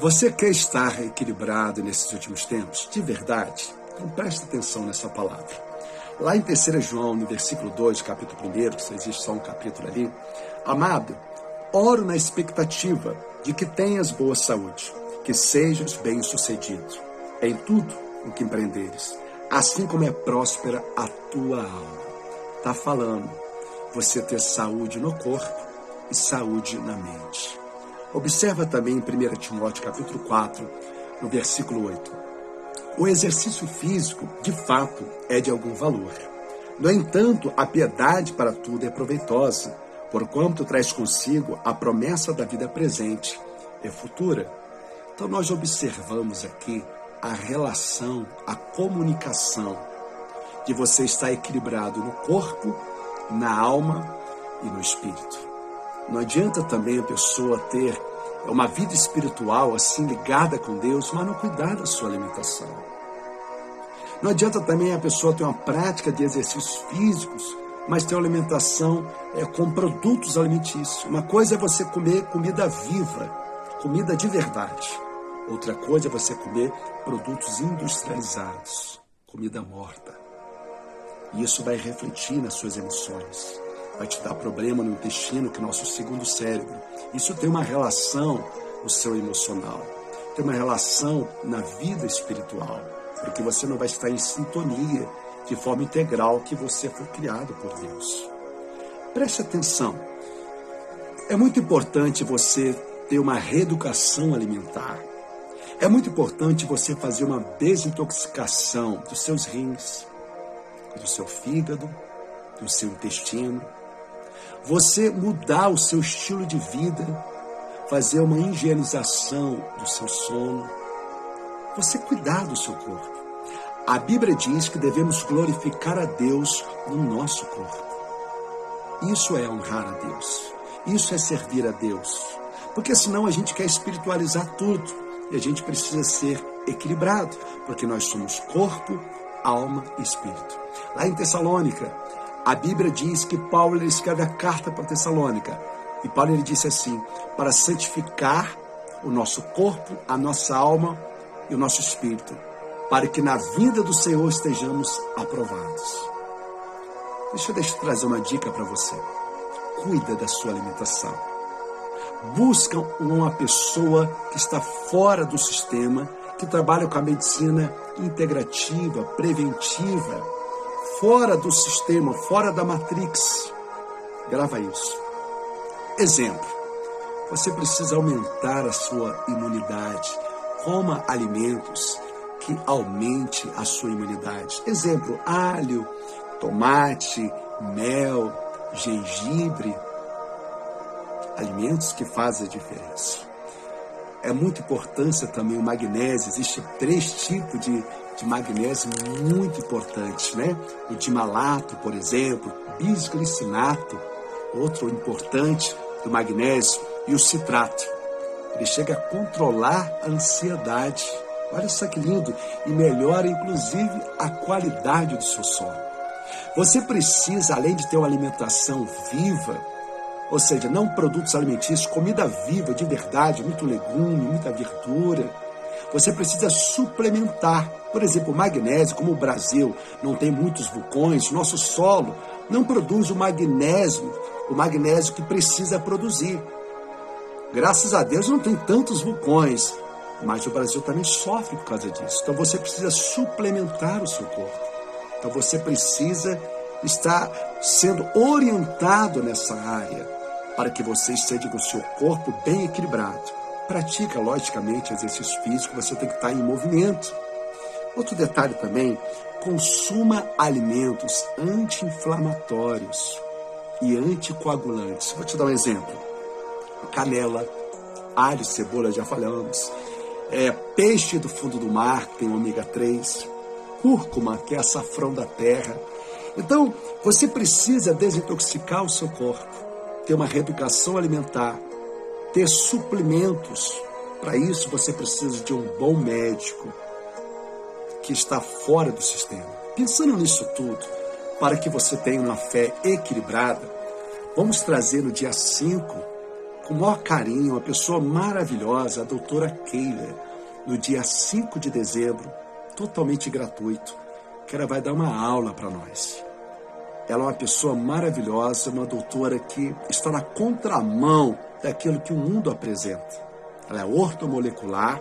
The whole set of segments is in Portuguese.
Você quer estar equilibrado nesses últimos tempos? De verdade? Então preste atenção nessa palavra. Lá em 3 João, no versículo 2, capítulo 1, que só existe só um capítulo ali, Amado, oro na expectativa de que tenhas boa saúde, que sejas bem-sucedido em tudo o que empreenderes, assim como é próspera a tua alma. Está falando você ter saúde no corpo e saúde na mente. Observa também em 1 Timóteo capítulo 4, no versículo 8. O exercício físico, de fato, é de algum valor. No entanto, a piedade para tudo é proveitosa, porquanto traz consigo a promessa da vida presente e futura. Então, nós observamos aqui a relação, a comunicação de você estar equilibrado no corpo, na alma e no espírito. Não adianta também a pessoa ter uma vida espiritual assim ligada com Deus, mas não cuidar da sua alimentação. Não adianta também a pessoa ter uma prática de exercícios físicos, mas ter uma alimentação é, com produtos alimentícios. Uma coisa é você comer comida viva, comida de verdade. Outra coisa é você comer produtos industrializados, comida morta. E isso vai refletir nas suas emoções vai te dar problema no intestino, que é o nosso segundo cérebro. Isso tem uma relação no seu emocional, tem uma relação na vida espiritual, porque você não vai estar em sintonia de forma integral que você foi criado por Deus. Preste atenção. É muito importante você ter uma reeducação alimentar. É muito importante você fazer uma desintoxicação dos seus rins, do seu fígado, do seu intestino, você mudar o seu estilo de vida, fazer uma higienização do seu sono, você cuidar do seu corpo. A Bíblia diz que devemos glorificar a Deus no nosso corpo. Isso é honrar a Deus. Isso é servir a Deus. Porque senão a gente quer espiritualizar tudo e a gente precisa ser equilibrado, porque nós somos corpo, alma e espírito. Lá em Tessalônica, a Bíblia diz que Paulo escreve a carta para Tessalônica. E Paulo ele disse assim: para santificar o nosso corpo, a nossa alma e o nosso espírito, para que na vinda do Senhor estejamos aprovados. Deixa eu trazer uma dica para você. Cuida da sua alimentação. Busca uma pessoa que está fora do sistema, que trabalha com a medicina integrativa, preventiva, fora do sistema, fora da matrix. Grava isso. Exemplo: você precisa aumentar a sua imunidade. Coma alimentos que aumente a sua imunidade. Exemplo: alho, tomate, mel, gengibre. Alimentos que fazem a diferença. É muito importância também o magnésio. Existem três tipos de de magnésio muito importantes, né? O dimalato, por exemplo, bisglicinato, outro importante do magnésio, e o citrato. Ele chega a controlar a ansiedade. Olha só que lindo! E melhora, inclusive, a qualidade do seu sono. Você precisa, além de ter uma alimentação viva, ou seja, não produtos alimentícios, comida viva de verdade, muito legume, muita verdura, você precisa suplementar. Por exemplo, o magnésio, como o Brasil não tem muitos vulcões, nosso solo não produz o magnésio, o magnésio que precisa produzir. Graças a Deus não tem tantos vulcões, mas o Brasil também sofre por causa disso. Então você precisa suplementar o seu corpo. Então você precisa estar sendo orientado nessa área para que você esteja com o seu corpo bem equilibrado. Pratica, logicamente, exercício físico, você tem que estar em movimento. Outro detalhe também, consuma alimentos anti-inflamatórios e anticoagulantes. Vou te dar um exemplo. Canela, alho, cebola, já falamos. É, peixe do fundo do mar, que tem ômega 3. Cúrcuma, que é açafrão da terra. Então, você precisa desintoxicar o seu corpo, ter uma reeducação alimentar, ter suplementos. Para isso, você precisa de um bom médico que está fora do sistema. Pensando nisso tudo, para que você tenha uma fé equilibrada, vamos trazer no dia 5 com o maior carinho, uma pessoa maravilhosa, a doutora Keila, no dia 5 de dezembro, totalmente gratuito, que ela vai dar uma aula para nós. Ela é uma pessoa maravilhosa, uma doutora que está na contramão daquilo que o mundo apresenta. Ela é ortomolecular,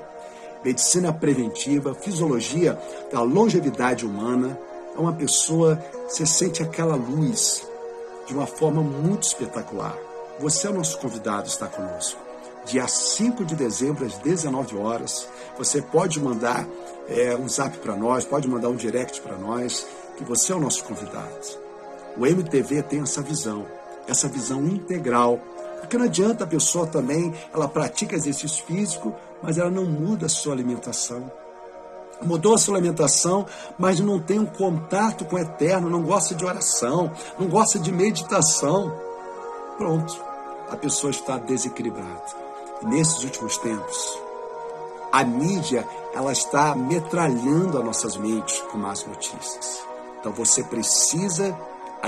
medicina preventiva, fisiologia da longevidade humana. É uma pessoa, você sente aquela luz de uma forma muito espetacular. Você é o nosso convidado, está conosco. Dia 5 de dezembro, às 19 horas. Você pode mandar é, um zap para nós, pode mandar um direct para nós, que você é o nosso convidado. O MTV tem essa visão, essa visão integral. Porque não adianta a pessoa também, ela pratica exercício físico, mas ela não muda a sua alimentação. Mudou a sua alimentação, mas não tem um contato com o eterno, não gosta de oração, não gosta de meditação. Pronto, a pessoa está desequilibrada. E nesses últimos tempos, a mídia ela está metralhando as nossas mentes com más notícias. Então você precisa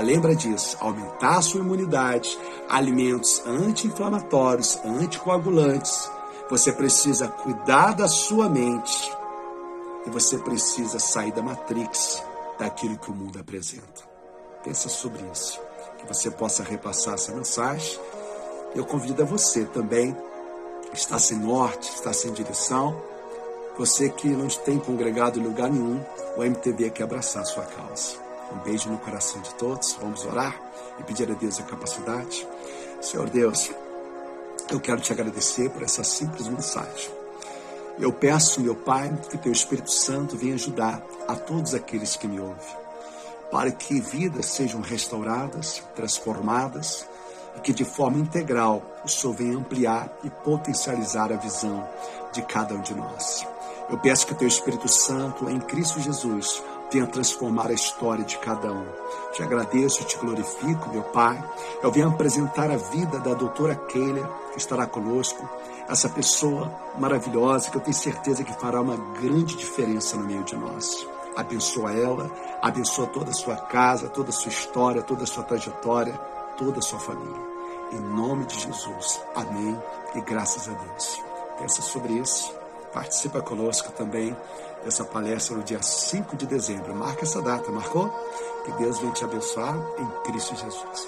lembra disso, aumentar a sua imunidade, alimentos anti-inflamatórios, anticoagulantes. Você precisa cuidar da sua mente e você precisa sair da matrix daquilo que o mundo apresenta. Pensa sobre isso, que você possa repassar essa mensagem. Eu convido a você também, está sem norte, está sem direção, você que não tem congregado em lugar nenhum, o MTV quer abraçar a sua causa. Um beijo no coração de todos. Vamos orar e pedir a Deus a capacidade. Senhor Deus, eu quero te agradecer por essa simples mensagem. Eu peço, meu Pai, que teu Espírito Santo venha ajudar a todos aqueles que me ouvem, para que vidas sejam restauradas, transformadas e que de forma integral o Senhor venha ampliar e potencializar a visão de cada um de nós. Eu peço que teu Espírito Santo, em Cristo Jesus, venha transformar a história de cada um. Te agradeço, te glorifico, meu Pai. Eu venho apresentar a vida da doutora Keila, que estará conosco, essa pessoa maravilhosa que eu tenho certeza que fará uma grande diferença no meio de nós. Abençoa ela, abençoa toda a sua casa, toda a sua história, toda a sua trajetória, toda a sua família. Em nome de Jesus. Amém. E graças a Deus. Pensa sobre isso. Participa conosco também dessa palestra no dia 5 de dezembro. Marca essa data, marcou? Que Deus venha te abençoar em Cristo Jesus.